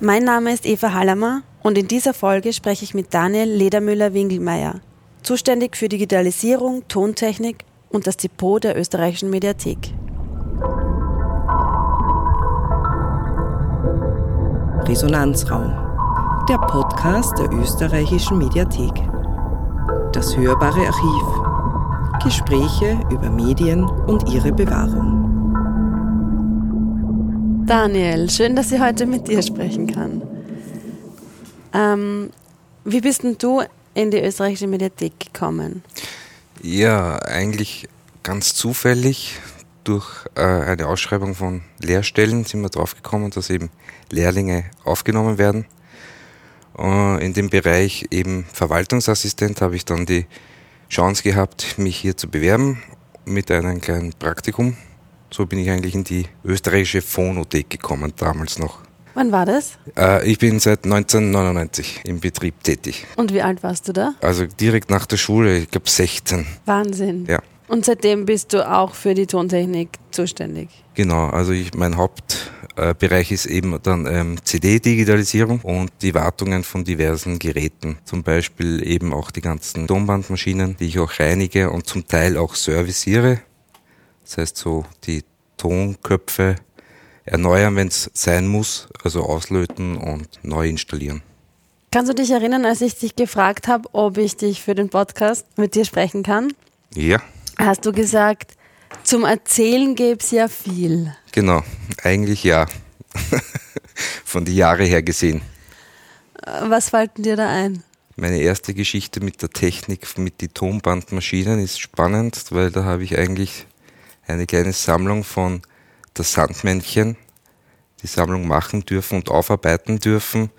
Mein Name ist Eva Hallermer und in dieser Folge spreche ich mit Daniel Ledermüller-Wingelmeier, zuständig für Digitalisierung, Tontechnik und das Depot der österreichischen Mediathek. Resonanzraum, der Podcast der österreichischen Mediathek. Das hörbare Archiv. Gespräche über Medien und ihre Bewahrung. Daniel, schön, dass ich heute mit dir sprechen kann. Ähm, wie bist denn du in die österreichische Mediathek gekommen? Ja, eigentlich ganz zufällig. Durch äh, eine Ausschreibung von Lehrstellen sind wir draufgekommen, dass eben Lehrlinge aufgenommen werden. Äh, in dem Bereich eben Verwaltungsassistent habe ich dann die Chance gehabt, mich hier zu bewerben mit einem kleinen Praktikum so bin ich eigentlich in die österreichische Phonothek gekommen, damals noch. Wann war das? Äh, ich bin seit 1999 im Betrieb tätig. Und wie alt warst du da? Also direkt nach der Schule, ich glaube 16. Wahnsinn. Ja. Und seitdem bist du auch für die Tontechnik zuständig? Genau, also ich, mein Hauptbereich ist eben dann ähm, CD-Digitalisierung und die Wartungen von diversen Geräten. Zum Beispiel eben auch die ganzen Tonbandmaschinen, die ich auch reinige und zum Teil auch serviciere. Das heißt so die Tonköpfe erneuern, wenn es sein muss, also auslöten und neu installieren. Kannst du dich erinnern, als ich dich gefragt habe, ob ich dich für den Podcast mit dir sprechen kann? Ja. Hast du gesagt, zum Erzählen gäbe es ja viel. Genau, eigentlich ja. Von die Jahre her gesehen. Was fällt dir da ein? Meine erste Geschichte mit der Technik, mit den Tonbandmaschinen ist spannend, weil da habe ich eigentlich eine kleine Sammlung von das Sandmännchen, die Sammlung machen dürfen und aufarbeiten dürfen.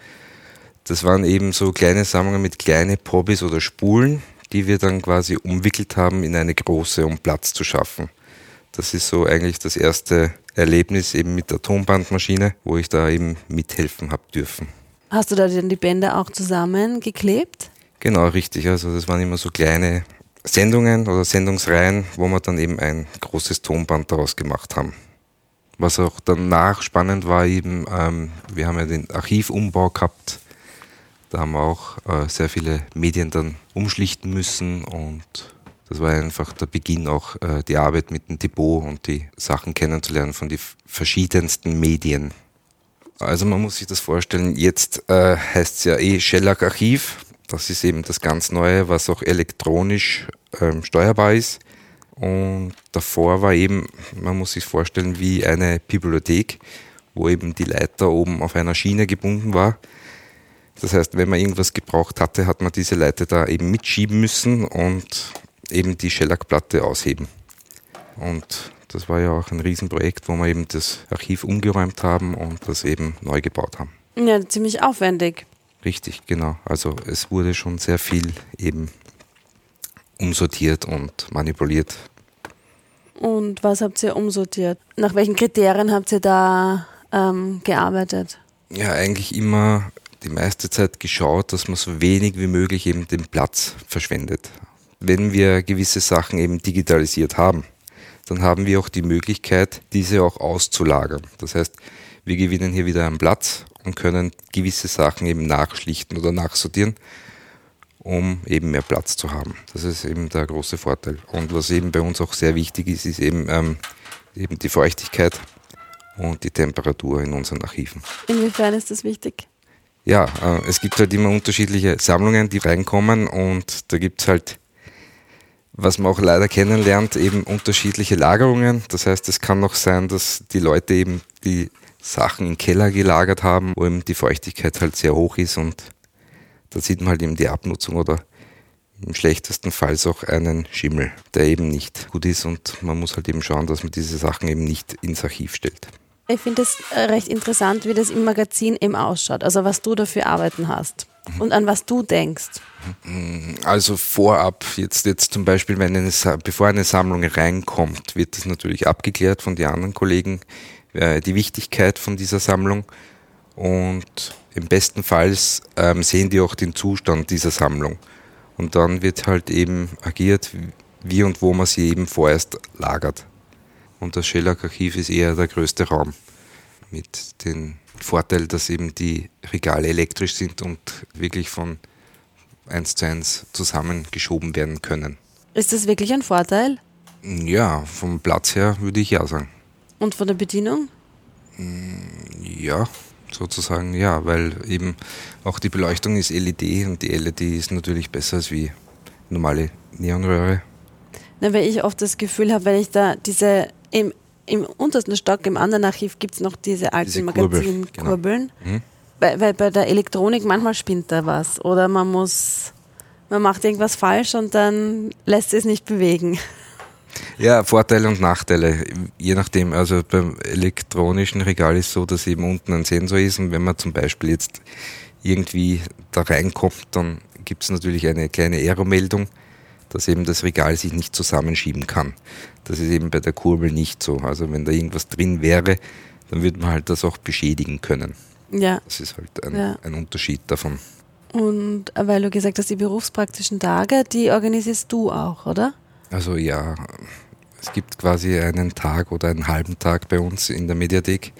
Das waren eben so kleine Sammlungen mit kleinen Probis oder Spulen, die wir dann quasi umwickelt haben in eine große, um Platz zu schaffen. Das ist so eigentlich das erste Erlebnis eben mit der Tonbandmaschine, wo ich da eben mithelfen habe dürfen. Hast du da denn die Bänder auch zusammengeklebt? Genau, richtig. Also das waren immer so kleine Sendungen oder Sendungsreihen, wo wir dann eben ein großes Tonband daraus gemacht haben. Was auch danach spannend war, eben, ähm, wir haben ja den Archivumbau gehabt. Da haben wir auch äh, sehr viele Medien dann umschlichten müssen und das war einfach der Beginn auch äh, die Arbeit mit dem Depot und die Sachen kennenzulernen von den verschiedensten Medien. Also man muss sich das vorstellen, jetzt äh, heißt es ja eh Shellac Archiv das ist eben das ganz Neue, was auch elektronisch ähm, steuerbar ist. Und davor war eben, man muss sich vorstellen, wie eine Bibliothek, wo eben die Leiter oben auf einer Schiene gebunden war. Das heißt, wenn man irgendwas gebraucht hatte, hat man diese Leiter da eben mitschieben müssen und eben die Schellackplatte ausheben. Und das war ja auch ein Riesenprojekt, wo wir eben das Archiv umgeräumt haben und das eben neu gebaut haben. Ja, ziemlich aufwendig. Richtig, genau. Also es wurde schon sehr viel eben umsortiert und manipuliert. Und was habt ihr umsortiert? Nach welchen Kriterien habt ihr da ähm, gearbeitet? Ja, eigentlich immer die meiste Zeit geschaut, dass man so wenig wie möglich eben den Platz verschwendet. Wenn wir gewisse Sachen eben digitalisiert haben, dann haben wir auch die Möglichkeit, diese auch auszulagern. Das heißt, wir gewinnen hier wieder einen Platz und können gewisse Sachen eben nachschlichten oder nachsortieren, um eben mehr Platz zu haben. Das ist eben der große Vorteil. Und was eben bei uns auch sehr wichtig ist, ist eben, ähm, eben die Feuchtigkeit und die Temperatur in unseren Archiven. Inwiefern ist das wichtig? Ja, äh, es gibt halt immer unterschiedliche Sammlungen, die reinkommen und da gibt es halt, was man auch leider kennenlernt, eben unterschiedliche Lagerungen. Das heißt, es kann auch sein, dass die Leute eben die Sachen im Keller gelagert haben, wo eben die Feuchtigkeit halt sehr hoch ist und da sieht man halt eben die Abnutzung oder im schlechtesten Fall auch einen Schimmel, der eben nicht gut ist und man muss halt eben schauen, dass man diese Sachen eben nicht ins Archiv stellt. Ich finde es äh, recht interessant, wie das im Magazin eben ausschaut, also was du dafür arbeiten hast mhm. und an was du denkst. Also vorab, jetzt, jetzt zum Beispiel, wenn eine, bevor eine Sammlung reinkommt, wird das natürlich abgeklärt von den anderen Kollegen, äh, die Wichtigkeit von dieser Sammlung und im besten Fall ähm, sehen die auch den Zustand dieser Sammlung. Und dann wird halt eben agiert, wie und wo man sie eben vorerst lagert. Und das Schellack-Archiv ist eher der größte Raum mit den Vorteil, dass eben die Regale elektrisch sind und wirklich von eins zu eins zusammengeschoben werden können. Ist das wirklich ein Vorteil? Ja, vom Platz her würde ich ja sagen. Und von der Bedienung? Ja, sozusagen ja, weil eben auch die Beleuchtung ist LED und die LED ist natürlich besser als wie normale Neonröhre. Na, weil ich oft das Gefühl habe, wenn ich da diese im, im untersten Stock, im anderen Archiv gibt es noch diese alten Diese Kurbel, Magazinkurbeln. genau. Mhm. Weil, weil bei der Elektronik manchmal spinnt da was. Oder man muss, man macht irgendwas falsch und dann lässt es nicht bewegen. Ja, Vorteile und Nachteile, je nachdem. Also beim elektronischen Regal ist so, dass eben unten ein Sensor ist und wenn man zum Beispiel jetzt irgendwie da reinkommt, dann gibt es natürlich eine kleine Aeromeldung, dass eben das Regal sich nicht zusammenschieben kann. Das ist eben bei der Kurbel nicht so. Also wenn da irgendwas drin wäre, dann würde man halt das auch beschädigen können. Ja. Das ist halt ein, Ja. ein Unterschied davon. Und weil du gesagt hast, die berufspraktischen Tage, die organisierst du auch, oder? Also ja, es gibt quasi einen Tag oder einen halben Tag bei uns in der Mediathek,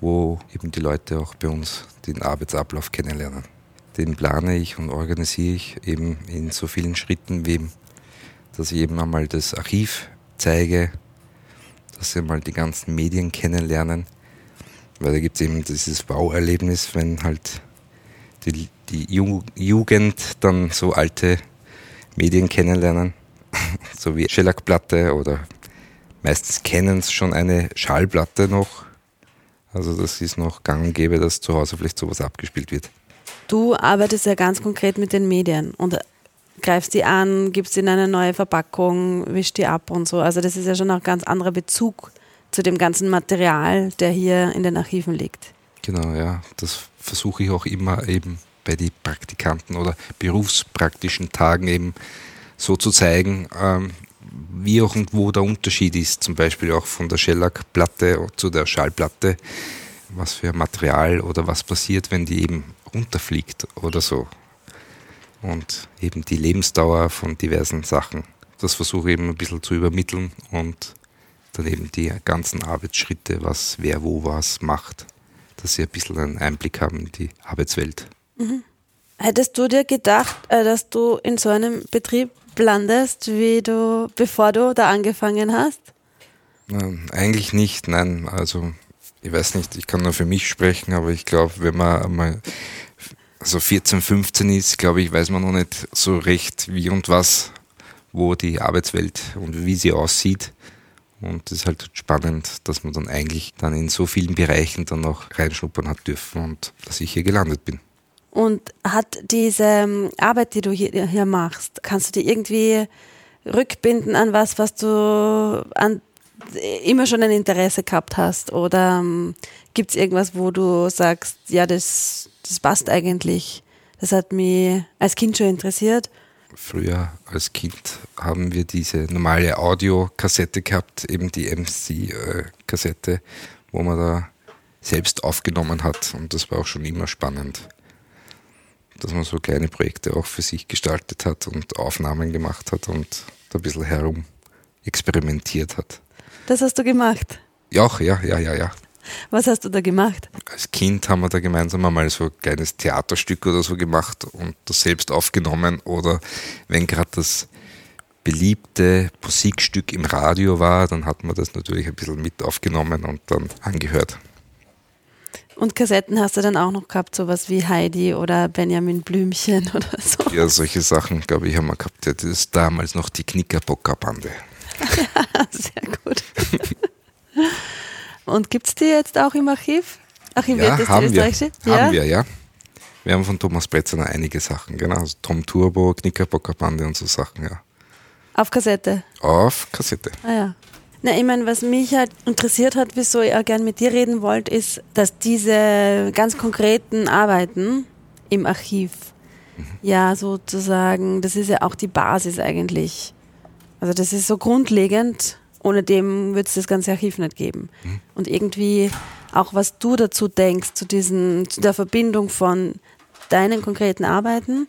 wo eben die Leute auch bei uns den Arbeitsablauf kennenlernen. Den plane ich und organisiere ich eben in so vielen Schritten, wie dass ich eben einmal das Archiv zeige, dass sie mal die ganzen Medien kennenlernen, weil da gibt es eben dieses Bauerlebnis, wenn halt die, die Ju Jugend dann so alte Medien kennenlernen so wie Schellackplatte oder meistens kennen es schon eine Schallplatte noch. Also das ist noch gang und gäbe, dass zu Hause vielleicht sowas abgespielt wird. Du arbeitest ja ganz konkret mit den Medien und greifst die an, gibst ihnen eine neue Verpackung, wischst die ab und so. Also das ist ja schon auch ein ganz anderer Bezug zu dem ganzen Material, der hier in den Archiven liegt. Genau, ja. Das versuche ich auch immer eben bei den Praktikanten oder berufspraktischen Tagen eben so zu zeigen, ähm, wie auch und wo der Unterschied ist. Zum Beispiel auch von der Shellac-Platte zu der Schallplatte. Was für Material oder was passiert, wenn die eben runterfliegt oder so. Und eben die Lebensdauer von diversen Sachen. Das versuche ich eben ein bisschen zu übermitteln und dann eben die ganzen Arbeitsschritte, was wer wo was macht, dass sie ein bisschen einen Einblick haben in die Arbeitswelt. Hättest du dir gedacht, äh, dass du in so einem Betrieb landest, wie du, bevor du da angefangen hast? Nein, eigentlich nicht, nein. Also ich weiß nicht, ich kann nur für mich sprechen, aber ich glaube, wenn man einmal so 14, 15 ist, glaube ich, weiß man noch nicht so recht, wie und was, wo die Arbeitswelt und wie sie aussieht. Und es ist halt spannend, dass man dann eigentlich dann in so vielen Bereichen dann noch reinschnuppern hat dürfen und dass ich hier gelandet bin. Und hat diese ähm, Arbeit, die du hier, hier machst, kannst du dir irgendwie rückbinden an was, was du an, immer schon ein Interesse gehabt hast? Oder ähm, gibt es irgendwas, wo du sagst, ja, das, das passt eigentlich? Das hat mich als Kind schon interessiert. Früher als Kind haben wir diese normale Audiokassette gehabt, eben die MC-Kassette, wo man da selbst aufgenommen hat. Und das war auch schon immer spannend, dass man so kleine Projekte auch für sich gestaltet hat und Aufnahmen gemacht hat und da ein bisschen herum experimentiert hat. Das hast du gemacht. Ja, ja, ja, ja, ja. Was hast du da gemacht? Als Kind haben wir da gemeinsam einmal so ein kleines Theaterstück oder so gemacht und das selbst aufgenommen. Oder wenn gerade das beliebte Musikstück im Radio war, dann hat man das natürlich ein bisschen mit aufgenommen und dann angehört. Und Kassetten hast du dann auch noch gehabt, sowas wie Heidi oder Benjamin Blümchen oder so. Ja, solche Sachen, glaube ich, haben wir gehabt. Ja, das ist damals noch die Knickerbocker-Bande. Sehr gut. Und gibt es die jetzt auch im Archiv? Archiviert Ja, haben wir. österreichische? Haben wir, ja. Wir haben von Thomas Bretzner einige Sachen, genau. Also Tom Turbo, Knickerbocker-Bande und so Sachen, ja. Auf Kassette. Auf Kassette. Ah ja. Na, ich meine, was mich halt interessiert hat, wieso ich auch gern mit dir reden wollte, ist, dass diese ganz konkreten Arbeiten im Archiv, ja, sozusagen, das ist ja auch die Basis eigentlich. Also das ist so grundlegend, ohne dem wird es das ganze Archiv nicht geben. Und irgendwie auch, was du dazu denkst, zu diesen, zu der Verbindung von deinen konkreten Arbeiten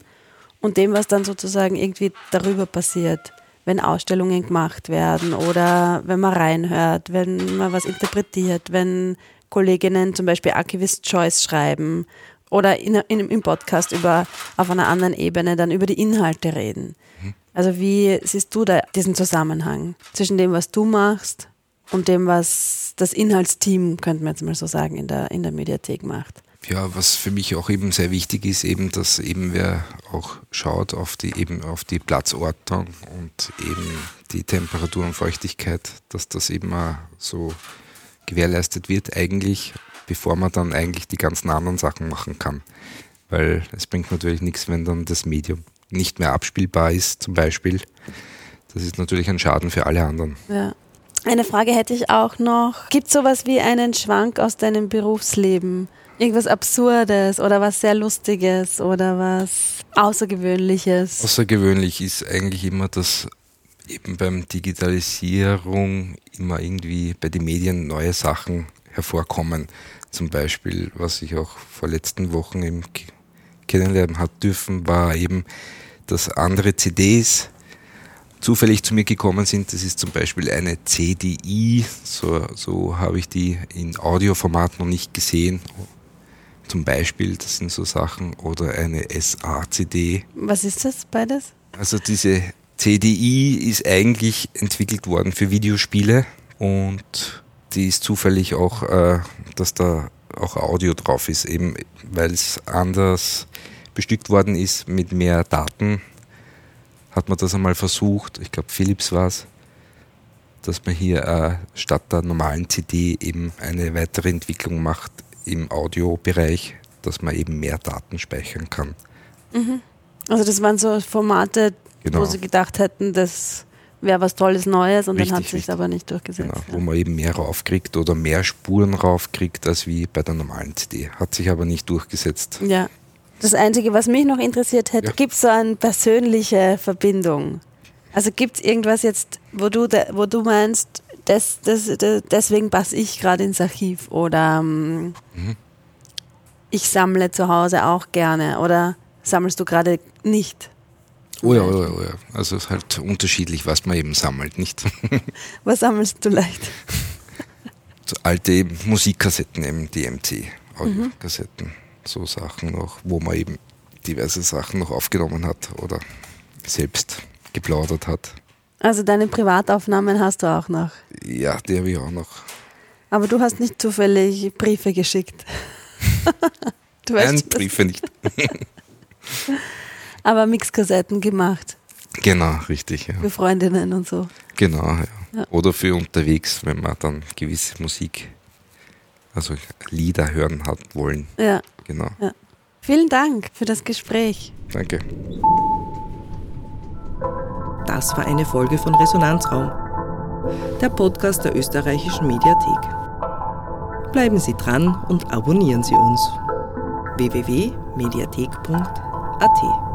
und dem, was dann sozusagen irgendwie darüber passiert, wenn Ausstellungen gemacht werden oder wenn man reinhört, wenn man was interpretiert, wenn Kolleginnen zum Beispiel Archivist Choice schreiben oder in, in, im Podcast über, auf einer anderen Ebene dann über die Inhalte reden. Mhm. Also wie siehst du da diesen Zusammenhang zwischen dem, was du machst und dem, was das Inhaltsteam, könnte man jetzt mal so sagen, in der, in der Mediathek macht? Ja, was für mich auch eben sehr wichtig ist, eben, dass eben wer auch schaut auf die eben auf die Platzordnung und eben die Temperatur und Feuchtigkeit, dass das eben auch so gewährleistet wird eigentlich, bevor man dann eigentlich die ganzen anderen Sachen machen kann. Weil es bringt natürlich nichts, wenn dann das Medium nicht mehr abspielbar ist, zum Beispiel. Das ist natürlich ein Schaden für alle anderen. Ja. Eine Frage hätte ich auch noch. Gibt es sowas wie einen Schwank aus deinem Berufsleben? Irgendwas Absurdes oder was sehr Lustiges oder was Außergewöhnliches? Außergewöhnlich ist eigentlich immer, dass eben beim Digitalisierung immer irgendwie bei den Medien neue Sachen hervorkommen. Zum Beispiel, was ich auch vor letzten Wochen im kennenlernen hat dürfen, war eben, dass andere CDs zufällig zu mir gekommen sind. Das ist zum Beispiel eine CDI, so, so habe ich die in Audioformat noch nicht gesehen zum Beispiel, das sind so Sachen, oder eine SACD. Was ist das beides? Also diese CDI ist eigentlich entwickelt worden für Videospiele und die ist zufällig auch, äh, dass da auch Audio drauf ist, eben weil es anders bestückt worden ist mit mehr Daten, hat man das einmal versucht, ich glaube Philips war es, dass man hier äh, statt der normalen CD eben eine weitere Entwicklung macht im Audiobereich, dass man eben mehr Daten speichern kann. Mhm. Also das waren so Formate, genau. wo sie gedacht hätten, das wäre was Tolles Neues und richtig, dann hat es sich aber nicht durchgesetzt. Genau, ja. Wo man eben mehr raufkriegt oder mehr Spuren raufkriegt als wie bei der normalen CD. Hat sich aber nicht durchgesetzt. Ja. Das Einzige, was mich noch interessiert hätte, ja. gibt es so eine persönliche Verbindung? Also gibt es irgendwas jetzt, wo du, wo du meinst, das, das, das, deswegen passe ich gerade ins Archiv oder ähm, mhm. ich sammle zu Hause auch gerne oder sammelst du gerade nicht? Oh ja, oh ja, oh ja. Also es ist halt unterschiedlich, was man eben sammelt, nicht? was sammelst du leicht? So alte Musikkassetten, eben DMC, Audiokassetten, mhm. So Sachen noch, wo man eben diverse Sachen noch aufgenommen hat oder selbst geplaudert hat. Also deine Privataufnahmen hast du auch noch? Ja, die habe ich auch noch. Aber du hast nicht zufällig Briefe geschickt. du weißt, Nein, Briefe nicht. Aber Mixkassetten gemacht. Genau, richtig. Ja. Für Freundinnen und so. Genau, ja. ja. Oder für unterwegs, wenn man dann gewisse Musik, also Lieder hören hat wollen. Ja. Genau. Ja. Vielen Dank für das Gespräch. Danke. Das war eine Folge von Resonanzraum, der Podcast der österreichischen Mediathek. Bleiben Sie dran und abonnieren Sie uns. www.mediathek.at